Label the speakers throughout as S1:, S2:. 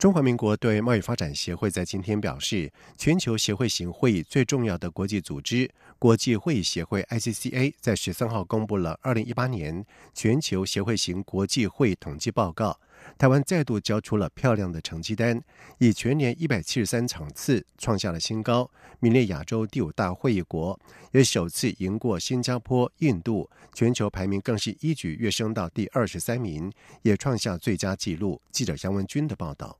S1: 中华民国对贸易发展协会在今天表示，全球协会型会议最重要的国际组织——国际会议协会 （ICCA） 在十三号公布了二零一八年全球协会型国际会议统计报告。台湾再度交出了漂亮的成绩单，以全年一百七十三场次创下了新高，名列亚洲第五大会议国，也首次赢过新加坡、印度，全球排名更是一举跃升到第二十三名，也创下最佳纪录。记者杨文军的报道。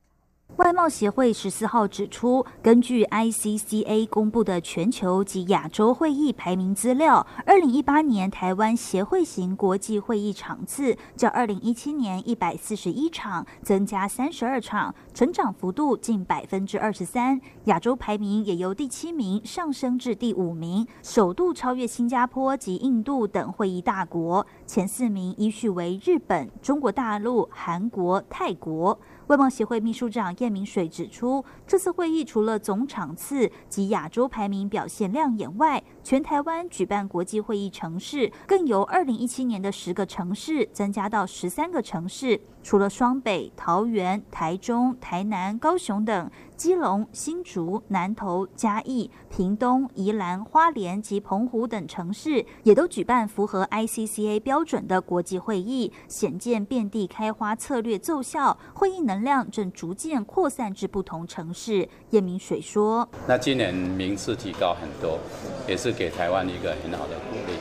S2: 外贸协会十四号指出，根据 ICCA 公布的全球及亚洲会议排名资料，二零一八年台湾协会型国际会议场次较二零一七年一百四十一场增加三十二场，成长幅度近百分之二十三。亚洲排名也由第七名上升至第五名，首度超越新加坡及印度等会议大国。前四名依序为日本、中国大陆、韩国、泰国。外贸协会秘书长叶明水指出，这次会议除了总场次及亚洲排名表现亮眼外，全台湾举办国际会议城市更由二零一七年的十个城市增加到十三个城市。除了双北、桃园、台中、台南、高雄等，基隆、新竹、南投、嘉义、屏东、宜兰花莲及澎湖等城市，也都举办符合 ICCA 标准的国际会议，显见遍地开花策略奏效，会议能量正逐渐扩散至不同城市。叶明水说：“
S3: 那今年名次提高很多，也是给台湾一个很好的鼓励。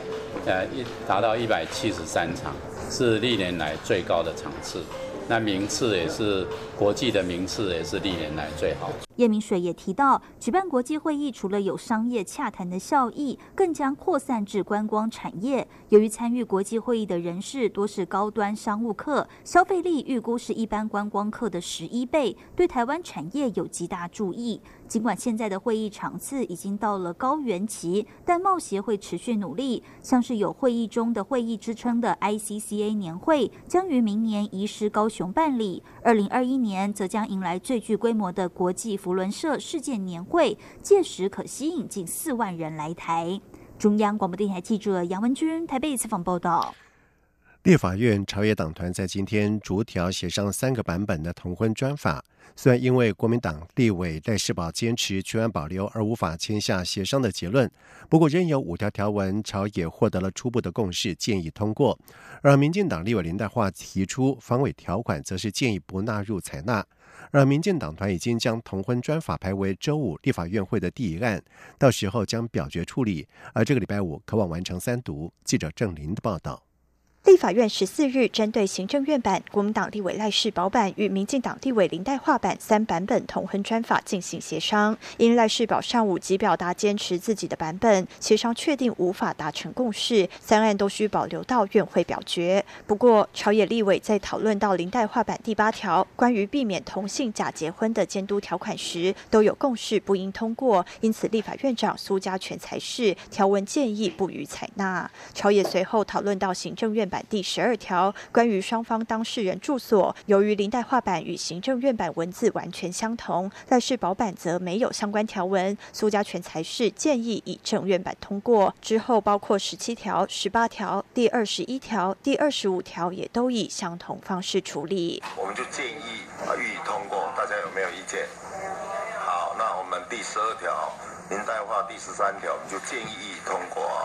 S3: 呃，一达到一百七十三场。”是历年来最高的场次，那名次也是国际的名次，也是历年来最好。
S2: 叶明水也提到，举办国际会议除了有商业洽谈的效益，更将扩散至观光产业。由于参与国际会议的人士多是高端商务客，消费力预估是一般观光客的十一倍，对台湾产业有极大注意。尽管现在的会议场次已经到了高原期，但贸协会持续努力。像是有会议中的会议之称的 ICCA 年会，将于明年移师高雄办理。二零二一年则将迎来最具规模的国际福伦社世界年会，届时可吸引近四万人来台。中央广播电台记者杨文君台北采访报道。
S1: 立法院朝野党团在今天逐条协商三个版本的同婚专法，虽然因为国民党立委戴世宝坚持全案保留而无法签下协商的结论，不过仍有五条条文朝野获得了初步的共识，建议通过。而民进党立委林代化提出防伪条款，则是建议不纳入采纳。而民进党团已经将同婚专法排为周五立法院会的第一案，到时候将表决处理，而这个礼拜五渴望完成三读。记者郑林的报道。
S4: 立法院十四日针对行政院版、国民党立委赖世宝版与民进党立委林代化版三版本同婚专法进行协商，因赖世宝上午即表达坚持自己的版本，协商确定无法达成共识，三案都需保留到院会表决。不过，朝野立委在讨论到林代化版第八条关于避免同性假结婚的监督条款时，都有共识不应通过，因此立法院长苏家全才是条文建议不予采纳。朝野随后讨论到行政院。版第十二条关于双方当事人住所，由于林代画版与行政院版文字完全相同，赖世宝版则没有相关条文。苏家全才是建议以正院版通过。之后包括十七条、十八条、第二十一条、第二十五条也都以相同方式处理。
S5: 我们就建议啊予以通过，大家有没有意见？好，那我们第十二条林代画第十三条，我们就建议通过啊。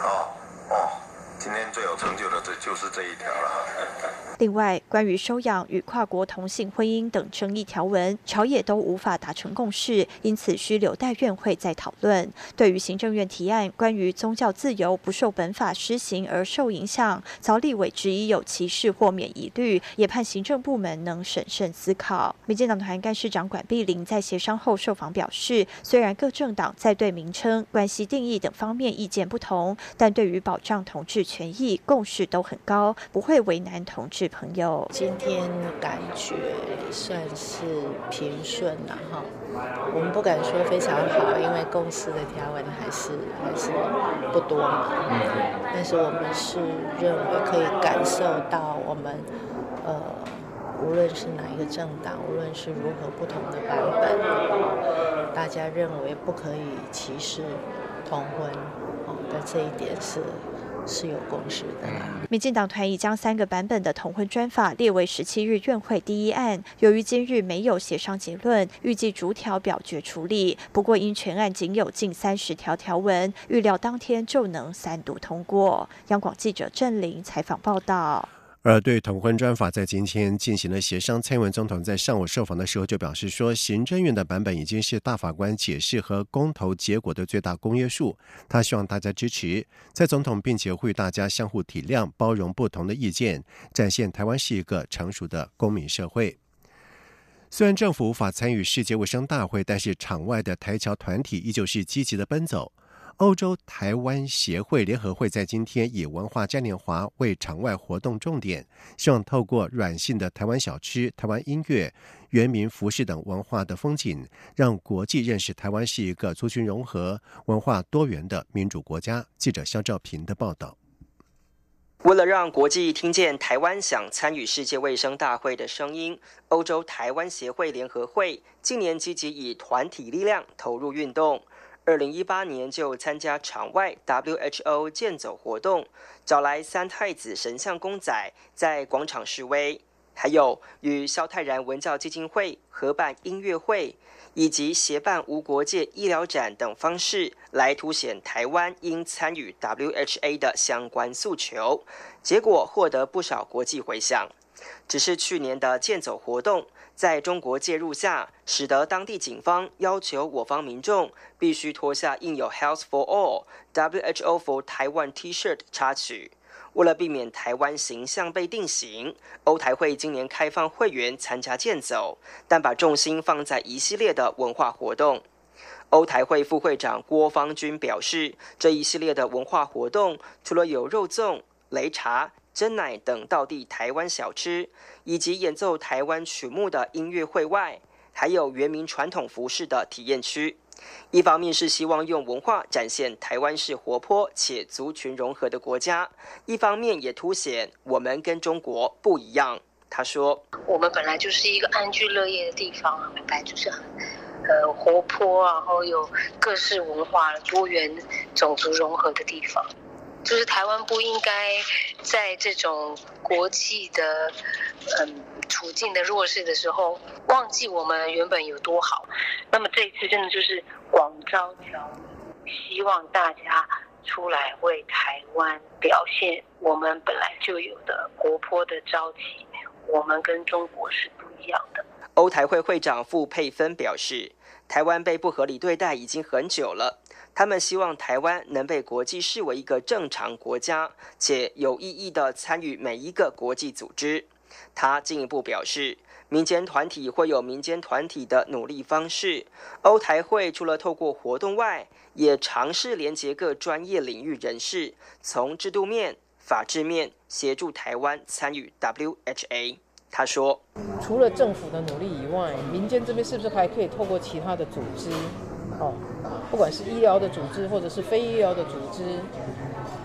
S5: 好，哦。今天最有成就的，这就是这一条了。
S4: 另外，关于收养与跨国同性婚姻等争议条文，朝野都无法达成共识，因此需留待院会再讨论。对于行政院提案关于宗教自由不受本法施行而受影响，曹立委质疑有歧视或免疑虑，也盼行政部门能审慎思考。民进党团干事长管碧玲在协商后受访表示，虽然各政党在对名称、关系定义等方面意见不同，但对于保障同志权益共识都很高，不会为难同志朋友。
S6: 今天感觉算是平顺了哈，我们不敢说非常好，因为公司的条文还是还是不多嘛。嗯。但是我们是认为可以感受到我们呃。无论是哪一个政党，无论是如何不同的版本，大家认为不可以歧视同婚，哦，的这一点是是有共识的。
S4: 民进党团已将三个版本的同婚专法列为十七日院会第一案，由于今日没有协商结论，预计逐条表决处理。不过因全案仅有近三十条条文，预料当天就能三读通过。央广记者郑玲采访报道。
S1: 而对同婚专法在今天进行了协商，蔡英文总统在上午受访的时候就表示说，行政院的版本已经是大法官解释和公投结果的最大公约数，他希望大家支持。在总统并且呼吁大家相互体谅、包容不同的意见，展现台湾是一个成熟的公民社会。虽然政府无法参与世界卫生大会，但是场外的台侨团体依旧是积极的奔走。欧洲台湾协会联合会在今天以文化嘉年华为场外活动重点，希望透过软性的台湾小吃、台湾音乐、原民服饰等文化的风景，让国际认识台湾是一个族群融合、文化多元的民主国家。记者肖兆平的报道。
S7: 为了让国际听见台湾想参与世界卫生大会的声音，欧洲台湾协会联合会近年积极以团体力量投入运动。二零一八年就参加场外 WHO 健走活动，找来三太子神像公仔在广场示威，还有与萧泰然文教基金会合办音乐会，以及协办无国界医疗展等方式，来凸显台湾应参与 WHA 的相关诉求，结果获得不少国际回响。只是去年的健走活动。在中国介入下，使得当地警方要求我方民众必须脱下印有 “Health for All, WHO for Taiwan” T-shirt 插曲。为了避免台湾形象被定型，欧台会今年开放会员参加健走，但把重心放在一系列的文化活动。欧台会副会长郭方军表示，这一系列的文化活动除了有肉粽、擂茶。真奶等道地台湾小吃，以及演奏台湾曲目的音乐会外，还有原民传统服饰的体验区。一方面是希望用文化展现台湾是活泼且族群融合的国家，一方面也凸显我们跟中国不一样。他说：“
S8: 我们本来就是一个安居乐业的地方，本来就是很呃活泼，然后有各式文化、多元种族融合的地方。”就是台湾不应该在这种国际的嗯处境的弱势的时候，忘记我们原本有多好。那么这一次真的就是广招侨，希望大家出来为台湾表现我们本来就有的活泼的朝气。我们跟中国是不一样的。
S7: 欧台会会长傅佩芬表示，台湾被不合理对待已经很久了。他们希望台湾能被国际视为一个正常国家，且有意义的参与每一个国际组织。他进一步表示，民间团体会有民间团体的努力方式。欧台会除了透过活动外，也尝试连接各专业领域人士，从制度面、法治面协助台湾参与 WHA。他说：“
S9: 除了政府的努力以外，民间这边是不是还可以透过其他的组织？”哦，不管是医疗的组织或者是非医疗的组织，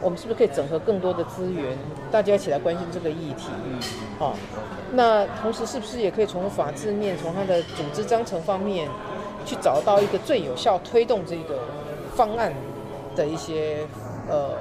S9: 我们是不是可以整合更多的资源，大家一起来关心这个议题？哦，那同时是不是也可以从法制面、从它的组织章程方面，去找到一个最有效推动这个方案的一些呃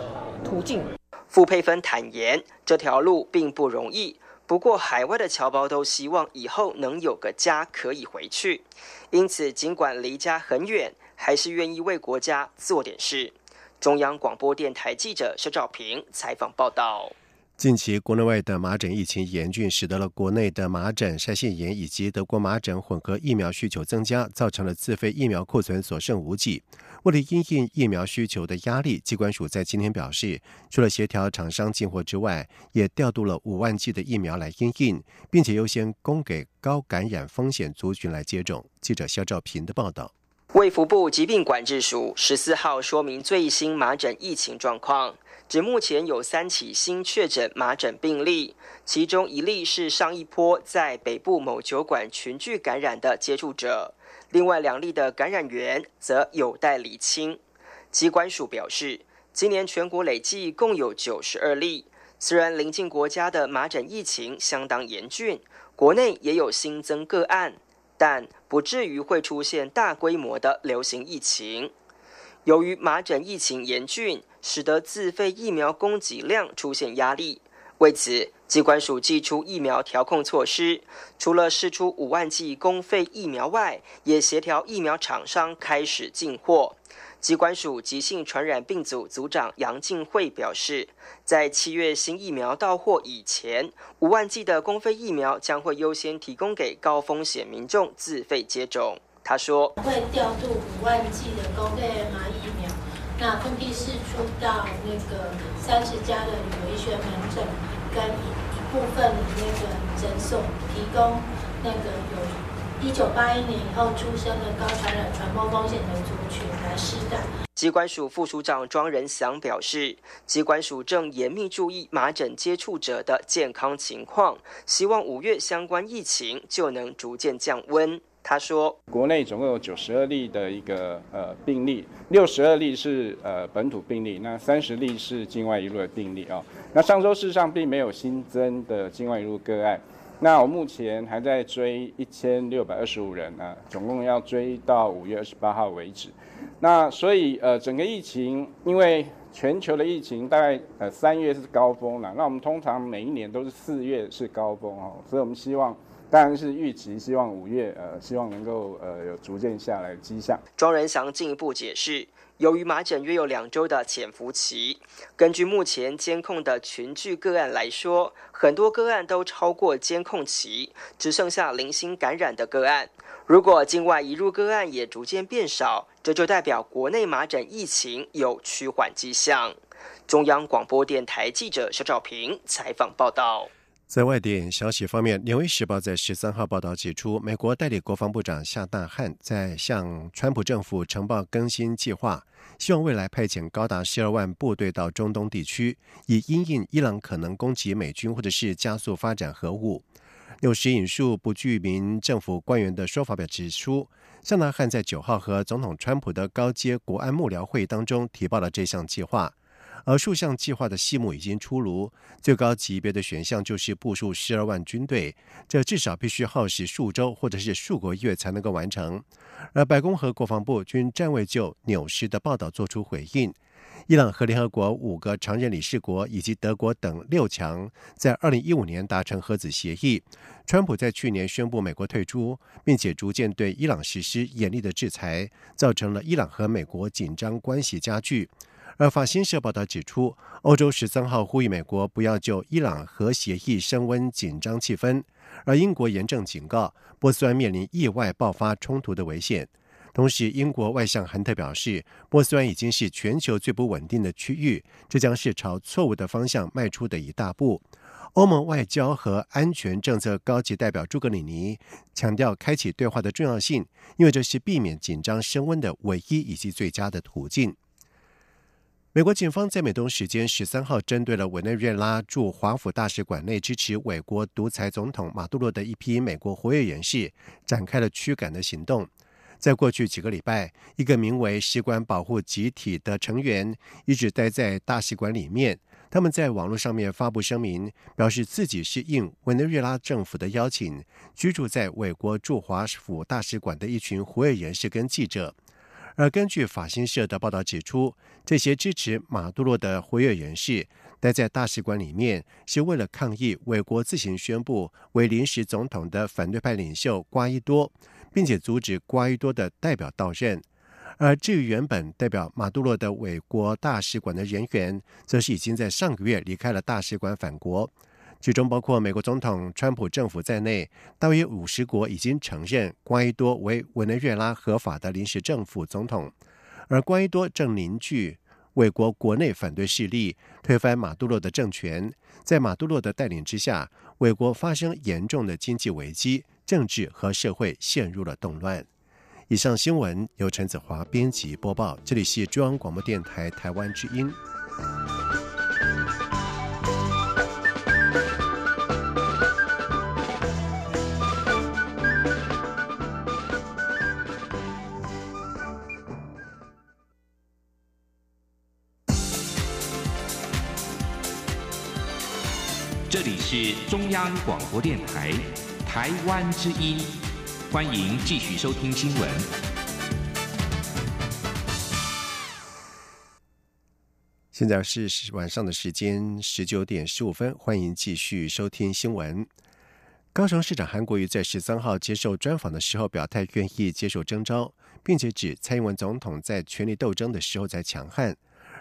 S9: 途径？
S7: 傅佩芬坦言，这条路并不容易。不过，海外的侨胞都希望以后能有个家可以回去，因此尽管离家很远，还是愿意为国家做点事。中央广播电台记者肖兆平采访报道。
S1: 近期国内外的麻疹疫情严峻，使得了国内的麻疹、腮腺炎以及德国麻疹混合疫苗需求增加，造成了自费疫苗库存所剩无几。为了应应疫苗需求的压力，机关署在今天表示，除了协调厂商进货之外，也调度了五万剂的疫苗来应应，并且优先供给高感染风险族群来接种。记者肖兆平的报道。
S7: 卫福部疾病管制署十四号说明最新麻疹疫情状况。指目前有三起新确诊麻疹病例，其中一例是上一波在北部某酒馆群聚感染的接触者，另外两例的感染源则有待厘清。机关署表示，今年全国累计共有九十二例。虽然邻近国家的麻疹疫情相当严峻，国内也有新增个案，但不至于会出现大规模的流行疫情。由于麻疹疫情严峻，使得自费疫苗供给量出现压力。为此，机关署寄出疫苗调控措施，除了试出五万剂公费疫苗外，也协调疫苗厂商开始进货。机关署急性传染病组组长杨静慧表示，在七月新疫苗到货以前，五万剂的公费疫苗将会优先提供给高风险民众自费接种。他说，
S10: 会调度五万剂的公费麻疫苗，那分批释出到那个三十家的旅游医学门诊跟一部分的那个诊所，提供那个有。一九八一年以后出生的高传染传播风险的族群来施打。
S7: 机关署副署长庄仁祥表示，机关署正严密注意麻疹接触者的健康情况，希望五月相关疫情就能逐渐降温。他说，
S11: 国内总共有九十二例的一个呃病例，六十二例是呃本土病例，那三十例是境外一路的病例啊。那上周事实上并没有新增的境外一路个案。那我目前还在追一千六百二十五人啊，总共要追到五月二十八号为止。那所以呃，整个疫情，因为全球的疫情大概呃三月是高峰了，那我们通常每一年都是四月是高峰哦，所以我们希望。当然是预期，希望五月呃，希望能够呃有逐渐下来的迹象。
S7: 庄仁祥进一步解释，由于麻疹约有两周的潜伏期，根据目前监控的群聚个案来说，很多个案都超过监控期，只剩下零星感染的个案。如果境外移入个案也逐渐变少，这就代表国内麻疹疫情有趋缓迹象。中央广播电台记者肖兆平采访报道。
S1: 在外电消息方面，《纽约时报》在十三号报道指出，美国代理国防部长夏纳汉在向川普政府呈报更新计划，希望未来派遣高达十二万部队到中东地区，以因应伊朗可能攻击美军或者是加速发展核武。有时引述不具名政府官员的说法表指出，夏纳汉在九号和总统川普的高阶国安幕僚会议当中提报了这项计划。而数项计划的细目已经出炉，最高级别的选项就是部署十二万军队，这至少必须耗时数周或者是数个月才能够完成。而白宫和国防部均暂未就纽时的报道作出回应。伊朗和联合国五个常任理事国以及德国等六强在二零一五年达成核子协议，川普在去年宣布美国退出，并且逐渐对伊朗实施严厉的制裁，造成了伊朗和美国紧张关系加剧。而法新社报道指出，欧洲十三号呼吁美国不要就伊朗核协议升温紧张气氛，而英国严正警告波斯湾面临意外爆发冲突的危险。同时，英国外相亨特表示，波斯湾已经是全球最不稳定的区域，这将是朝错误的方向迈出的一大步。欧盟外交和安全政策高级代表朱格里尼强调，开启对话的重要性，因为这是避免紧张升温的唯一以及最佳的途径。美国警方在美东时间十三号，针对了委内瑞拉驻华府大使馆内支持委国独裁总统马杜罗的一批美国活跃人士，展开了驱赶的行动。在过去几个礼拜，一个名为“使馆保护集体”的成员一直待在大使馆里面。他们在网络上面发布声明，表示自己是应委内瑞拉政府的邀请，居住在美国驻华府大使馆的一群活跃人士跟记者。而根据法新社的报道指出，这些支持马杜罗的活跃人士待在大使馆里面，是为了抗议美国自行宣布为临时总统的反对派领袖瓜伊多，并且阻止瓜伊多的代表到任。而至于原本代表马杜罗的美国大使馆的人员，则是已经在上个月离开了大使馆返国。其中包括美国总统川普政府在内，大约五十国已经承认瓜伊多为委内瑞拉合法的临时政府总统，而瓜伊多正凝聚美国国内反对势力，推翻马杜罗的政权。在马杜罗的带领之下，美国发生严重的经济危机，政治和社会陷入了动乱。以上新闻由陈子华编辑播报，这里是中央广播电台台湾之音。
S12: 这里是中央广播电台台湾之音，欢迎继续收听新闻。
S1: 现在是晚上的时间十九点十五分，欢迎继续收听新闻。高雄市长韩国瑜在十三号接受专访的时候表态，愿意接受征召，并且指蔡英文总统在权力斗争的时候在强悍。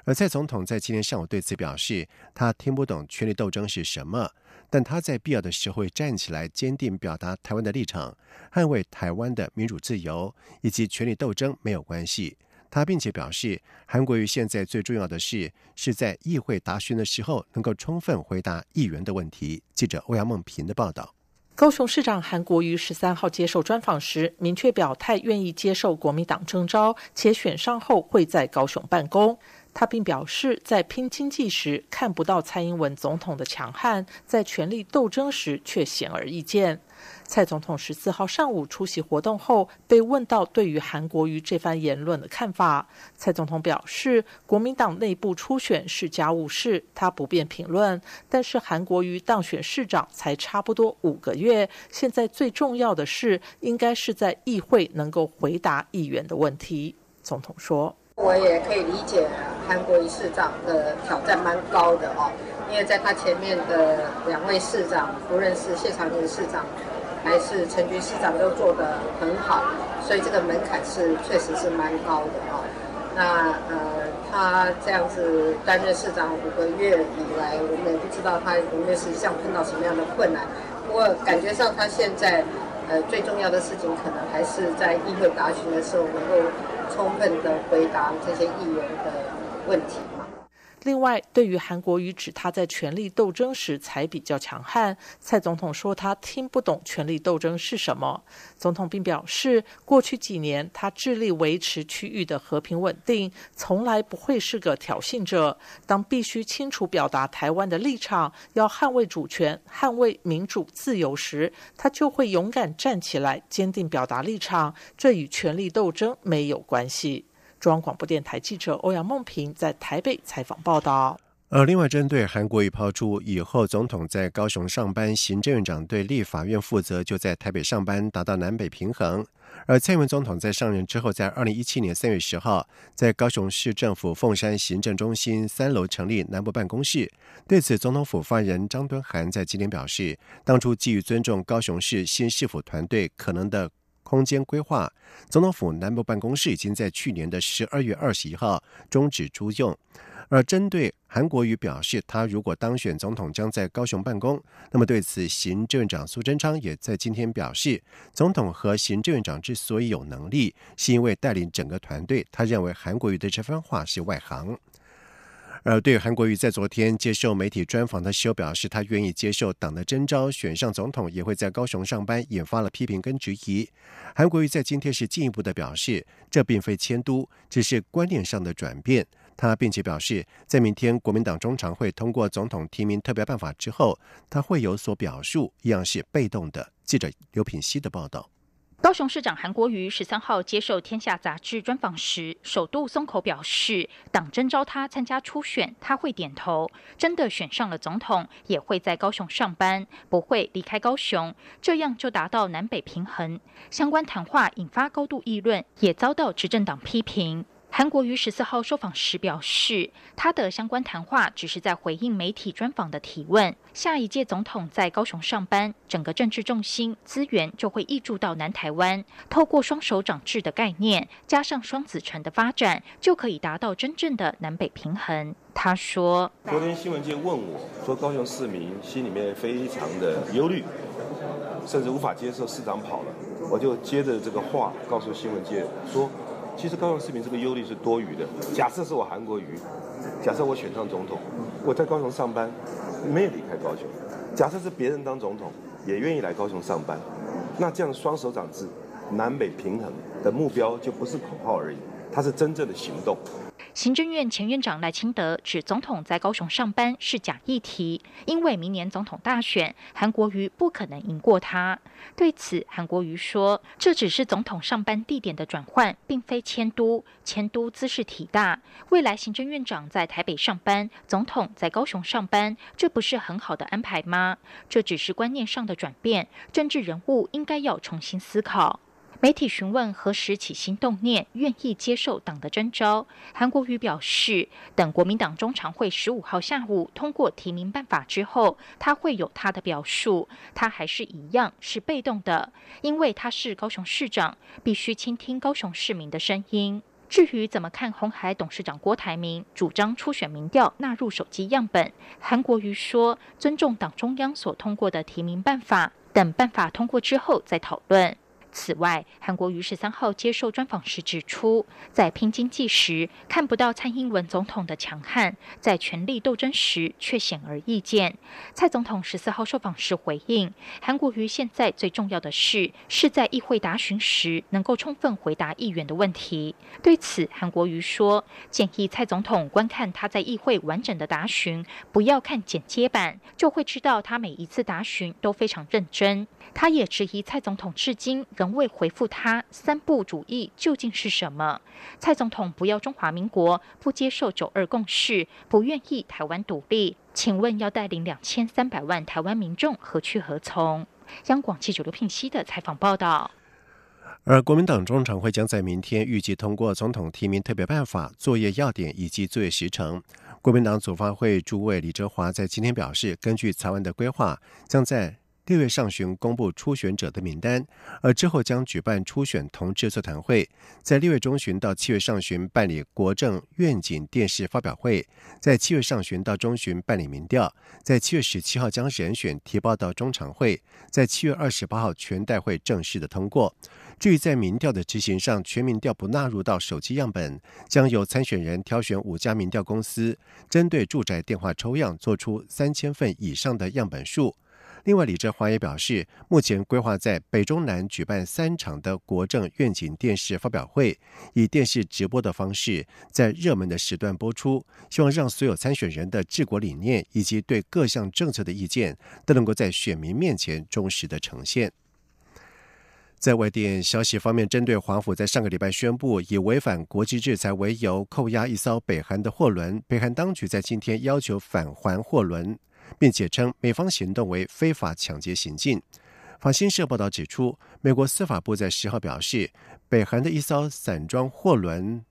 S1: 而蔡总统在今天上午对此表示，他听不懂权力斗争是什么，但他在必要的时候会站起来，坚定表达台湾的立场，捍卫台湾的民主自由以及权力斗争没有关系。他并且表示，韩国瑜现在最重要的是是在议会答询的时候能够充分回答议员的问题。记者欧阳梦平的报道。
S13: 高雄市长韩国瑜十三号接受专访时，明确表态愿意接受国民党征召，且选上后会在高雄办公。他并表示，在拼经济时看不到蔡英文总统的强悍，在权力斗争时却显而易见。蔡总统十四号上午出席活动后，被问到对于韩国瑜这番言论的看法，蔡总统表示，国民党内部初选是家务事，他不便评论。但是韩国瑜当选市长才差不多五个月，现在最重要的是，应该是在议会能够回答议员的问题。总统说。
S14: 我也可以理解韩国瑜市长的挑战蛮高的哦，因为在他前面的两位市长，不论是谢长廷市长还是陈菊市长，都做得很好，所以这个门槛是确实是蛮高的哦。那呃，他这样子担任市长五个月以来，我们也不知道他五月十像碰到什么样的困难。不过感觉上他现在呃最重要的事情，可能还是在议会答询的时候能够。充分的回答这些议员的问题。
S13: 另外，对于韩国瑜指他在权力斗争时才比较强悍，蔡总统说他听不懂权力斗争是什么。总统并表示，过去几年他致力维持区域的和平稳定，从来不会是个挑衅者。当必须清楚表达台湾的立场，要捍卫主权、捍卫民主自由时，他就会勇敢站起来，坚定表达立场。这与权力斗争没有关系。中央广播电台记者欧阳梦平在台北采访报道。
S1: 而另外，针对韩国瑜抛出以后总统在高雄上班，行政院长对立法院负责，就在台北上班，达到南北平衡。而蔡英文总统在上任之后，在二零一七年三月十号，在高雄市政府凤山行政中心三楼成立南部办公室。对此，总统府发言人张敦涵在今天表示，当初基于尊重高雄市新市府团队可能的。空间规划，总统府南部办公室已经在去年的十二月二十一号终止租用。而针对韩国瑜表示，他如果当选总统，将在高雄办公。那么对此，行政院长苏贞昌也在今天表示，总统和行政院长之所以有能力，是因为带领整个团队。他认为韩国瑜的这番话是外行。而对韩国瑜在昨天接受媒体专访的时候表示，他愿意接受党的征召，选上总统，也会在高雄上班，引发了批评跟质疑。韩国瑜在今天是进一步的表示，这并非迁都，只是观念上的转变。他并且表示，在明天国民党中常会通过总统提名特别办法之后，他会有所表述，一样是被动的。记者刘品希的报道。
S15: 高雄市长韩国瑜十三号接受《天下》杂志专访时，首度松口表示，党征召他参加初选，他会点头；真的选上了总统，也会在高雄上班，不会离开高雄，这样就达到南北平衡。相关谈话引发高度议论，也遭到执政党批评。韩国瑜十四号受访时表示，他的相关谈话只是在回应媒体专访的提问。下一届总统在高雄上班，整个政治重心资源就会溢注到南台湾。透过双手掌制的概念，加上双子城的发展，就可以达到真正的南北平衡。他说：“
S16: 昨天新闻界问我说，高雄市民心里面非常的忧虑，甚至无法接受市长跑了。我就接着这个话告诉新闻界说。”其实高雄市民这个忧虑是多余的。假设是我韩国瑜，假设我选上总统，我在高雄上班，没有离开高雄。假设是别人当总统，也愿意来高雄上班，那这样双手掌制、南北平衡的目标就不是口号而已，它是真正的行动。
S15: 行政院前院长赖清德指，总统在高雄上班是假议题，因为明年总统大选，韩国瑜不可能赢过他。对此，韩国瑜说，这只是总统上班地点的转换，并非迁都，迁都姿势体大。未来行政院长在台北上班，总统在高雄上班，这不是很好的安排吗？这只是观念上的转变，政治人物应该要重新思考。媒体询问何时起心动念，愿意接受党的征召，韩国瑜表示，等国民党中常会十五号下午通过提名办法之后，他会有他的表述。他还是一样是被动的，因为他是高雄市长，必须倾听高雄市民的声音。至于怎么看红海董事长郭台铭主张初选民调纳入手机样本，韩国瑜说尊重党中央所通过的提名办法，等办法通过之后再讨论。此外，韩国瑜十三号接受专访时指出，在拼经济时看不到蔡英文总统的强悍，在权力斗争时却显而易见。蔡总统十四号受访时回应，韩国瑜现在最重要的事是在议会答询时能够充分回答议员的问题。对此，韩国瑜说，建议蔡总统观看他在议会完整的答询，不要看剪接版，就会知道他每一次答询都非常认真。他也质疑蔡总统至今仍未回复他“三不主义”究竟是什么。蔡总统不要中华民国，不接受九二共识，不愿意台湾独立。请问要带领两千三百万台湾民众何去何从？央广记者刘聘熙的采访报道。
S1: 而国民党中常会将在明天预计通过总统提名特别办法作业要点以及作业时程。国民党组发会主委李哲华在今天表示，根据草案的规划，将在六月上旬公布初选者的名单，而之后将举办初选同志座谈会，在六月中旬到七月上旬办理国政愿景电视发表会，在七月上旬到中旬办理民调，在七月十七号将人选提报到中常会，在七月二十八号全代会正式的通过。至于在民调的执行上，全民调不纳入到手机样本，将由参选人挑选五家民调公司，针对住宅电话抽样，做出三千份以上的样本数。另外，李哲华也表示，目前规划在北中南举办三场的国政愿景电视发表会，以电视直播的方式在热门的时段播出，希望让所有参选人的治国理念以及对各项政策的意见都能够在选民面前忠实的呈现。在外电消息方面，针对华府在上个礼拜宣布以违反国际制裁为由扣押一艘北韩的货轮，北韩当局在今天要求返还货轮。并且称美方行动为非法抢劫行径。法新社报道指出，美国司法部在十号表示，北韩的一艘散装货轮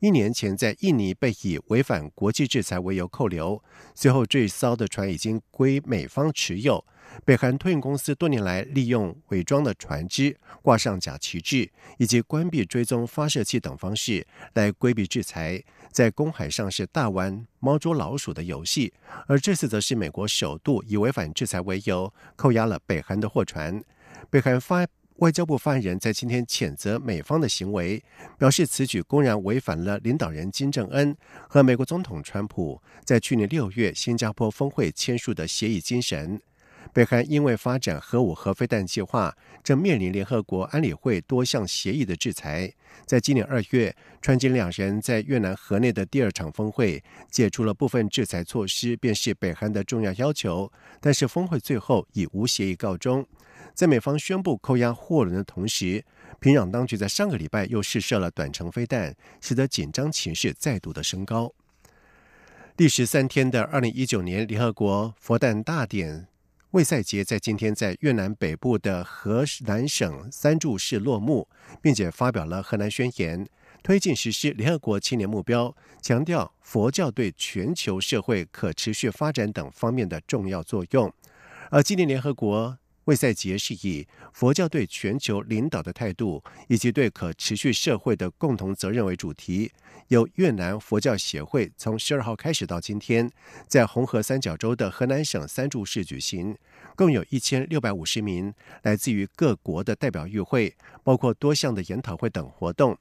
S1: 一年前在印尼被以违反国际制裁为由扣留，随后这艘的船已经归美方持有。北韩托运公司多年来利用伪装的船只、挂上假旗帜以及关闭追踪发射器等方式来规避制裁，在公海上是大玩猫捉老鼠的游戏。而这次则是美国首度以违反制裁为由扣押了北韩的货船。北韩发外交部发言人在今天谴责美方的行为，表示此举公然违反了领导人金正恩和美国总统川普在去年六月新加坡峰会签署的协议精神。北韩因为发展核武核飞弹计划，正面临联合国安理会多项协议的制裁。在今年二月，川金两人在越南河内的第二场峰会解除了部分制裁措施，便是北韩的重要要求。但是峰会最后以无协议告终。在美方宣布扣押货轮的同时，平壤当局在上个礼拜又试射了短程飞弹，使得紧张情势再度的升高。第十三天的二零一九年联合国佛诞大典。魏赛杰在今天在越南北部的河南省三柱市落幕，并且发表了河南宣言，推进实施联合国青年目标，强调佛教对全球社会可持续发展等方面的重要作用。而今年联合国。卫赛节是以佛教对全球领导的态度，以及对可持续社会的共同责任为主题。由越南佛教协会从十二号开始到今天，在红河三角洲的河南省三柱市举行，共有一千六百五十名来自于各国的代表与会，包括多项的研讨会等活动。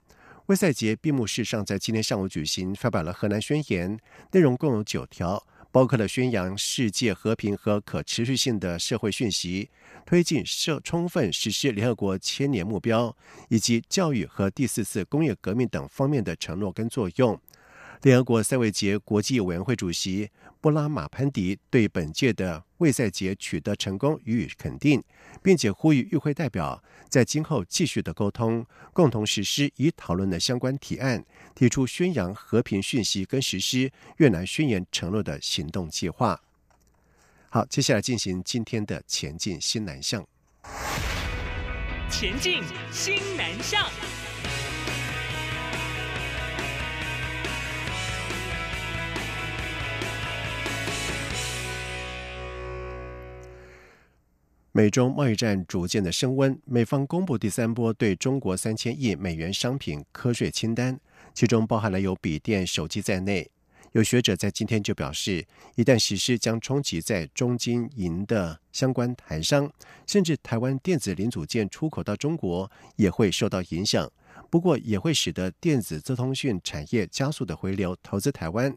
S1: 卫赛节闭幕式上在今天上午举行，发表了河南宣言，内容共有九条。包括了宣扬世界和平和可持续性的社会讯息，推进社充分实施联合国千年目标，以及教育和第四次工业革命等方面的承诺跟作用。联合国赛维节国际委员会主席布拉马潘迪对本届的卫赛节取得成功予以肯定，并且呼吁与会代表在今后继续的沟通，共同实施已讨论的相关提案，提出宣扬和平讯息跟实施越南宣言承诺的行动计划。好，接下来进行今天的前进新南向。
S17: 前进新南向。
S1: 美中贸易战逐渐的升温，美方公布第三波对中国三千亿美元商品科税清单，其中包含了有笔电、手机在内。有学者在今天就表示，一旦实施，将冲击在中金银的相关台商，甚至台湾电子零组件出口到中国也会受到影响。不过，也会使得电子资通讯产业加速的回流投资台湾。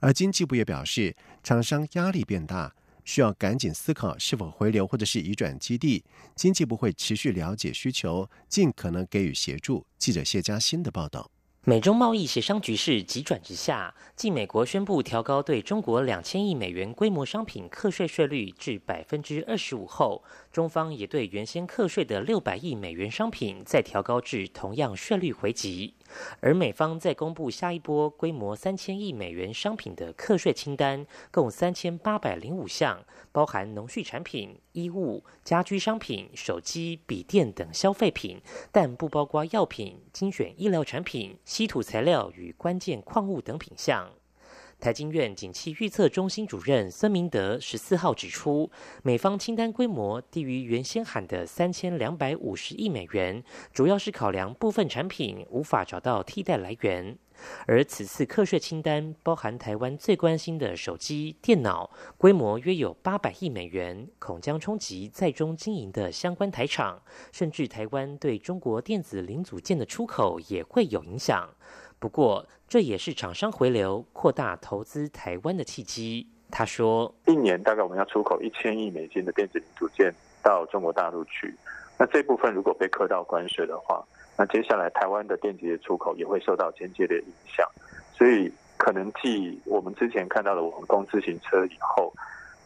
S1: 而经济部也表示，厂商压力变大。需要赶紧思考是否回流或者是移转基地。经济部会持续了解需求，尽可能给予协助。记者谢佳欣的报道。
S18: 美中贸易协商局势急转直下，继美国宣布调高对中国两千亿美元规模商品课税税率至百分之二十五后，中方也对原先课税的六百亿美元商品再调高至同样税率回击。而美方在公布下一波规模三千亿美元商品的课税清单，共三千八百零五项，包含农畜产品、衣物、家居商品、手机、笔电等消费品，但不包括药品、精选医疗产品、稀土材料与关键矿物等品项。台经院景气预测中心主任孙明德十四号指出，美方清单规模低于原先喊的三千两百五十亿美元，主要是考量部分产品无法找到替代来源。而此次课税清单包含台湾最关心的手机、电脑，规模约有八百亿美元，恐将冲击在中经营的相关台厂，甚至台湾对中国电子零组件的出口也会有影响。不过，这也是厂商回流、扩大投资台湾的契机。他说：“
S19: 一年大概我们要出口一千亿美金的电子零组件到中国大陆去，那这部分如果被课到关税的话，那接下来台湾的电子业出口也会受到间接的影响。所以，可能继我们之前看到的网工自行车以后，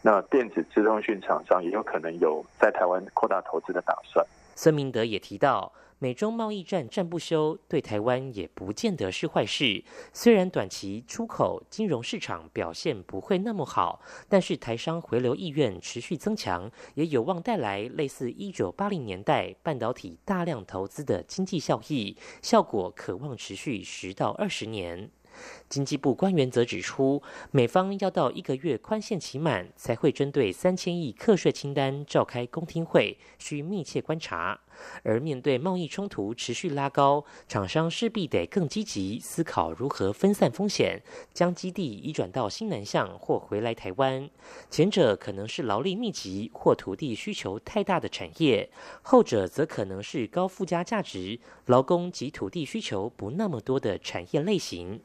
S19: 那电子自通讯厂商也有可能有在台湾扩大投资的打算。”
S18: 孙明德也提到。美中贸易战战不休，对台湾也不见得是坏事。虽然短期出口、金融市场表现不会那么好，但是台商回流意愿持续增强，也有望带来类似一九八零年代半导体大量投资的经济效益，效果可望持续十到二十年。经济部官员则指出，美方要到一个月宽限期满，才会针对三千亿课税清单召开公听会，需密切观察。而面对贸易冲突持续拉高，厂商势必得更积极思考如何分散风险，将基地移转到新南向或回来台湾。前者可能是劳力密集或土地需求太大的产业，后者则可能是高附加价值、劳工及土地需求不那么多的产业类型。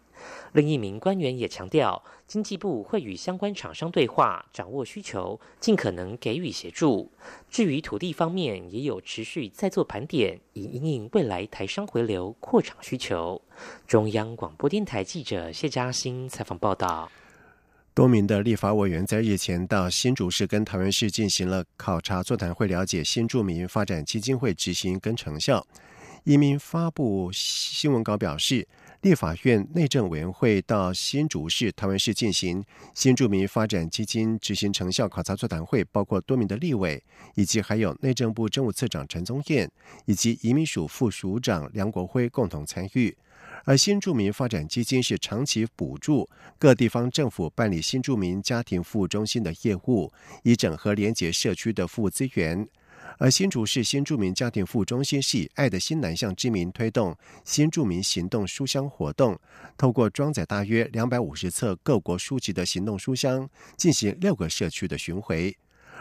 S18: 另一名官员也强调，经济部会与相关厂商对话，掌握需求，尽可能给予协助。至于土地方面，也有持续在做盘点，以应应未来台商回流扩厂需求。中央广播电台记者谢嘉欣采访报道。
S1: 多名的立法委员在日前到新竹市跟桃园市进行了考察座谈会，了解新住民发展基金会执行跟成效。一名发布新闻稿表示。立法院内政委员会到新竹市、台湾市进行新住民发展基金执行成效考察座谈会，包括多名的立委，以及还有内政部政务次长陈宗彦以及移民署副署长梁国辉共同参与。而新住民发展基金是长期补助各地方政府办理新住民家庭服务中心的业务，以整合连结社区的服务资源。而新竹市新住民家庭服务中心系“爱的新南向”之名推动新住民行动书箱活动，透过装载大约两百五十册各国书籍的行动书箱，进行六个社区的巡回。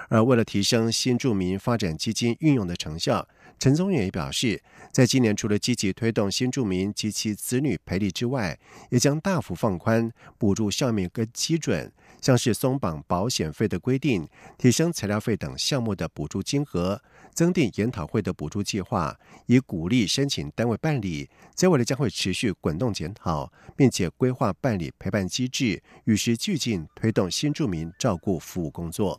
S1: 而为了提升新住民发展基金运用的成效，陈宗远也表示，在今年除了积极推动新住民及其子女赔礼之外，也将大幅放宽补助项目跟基准，像是松绑保险费的规定、提升材料费等项目的补助金额。增订研讨会的补助计划，以鼓励申请单位办理。在未来将会持续滚动检讨，并且规划办理陪伴机制，与时俱进，推动新住民照顾服务工作。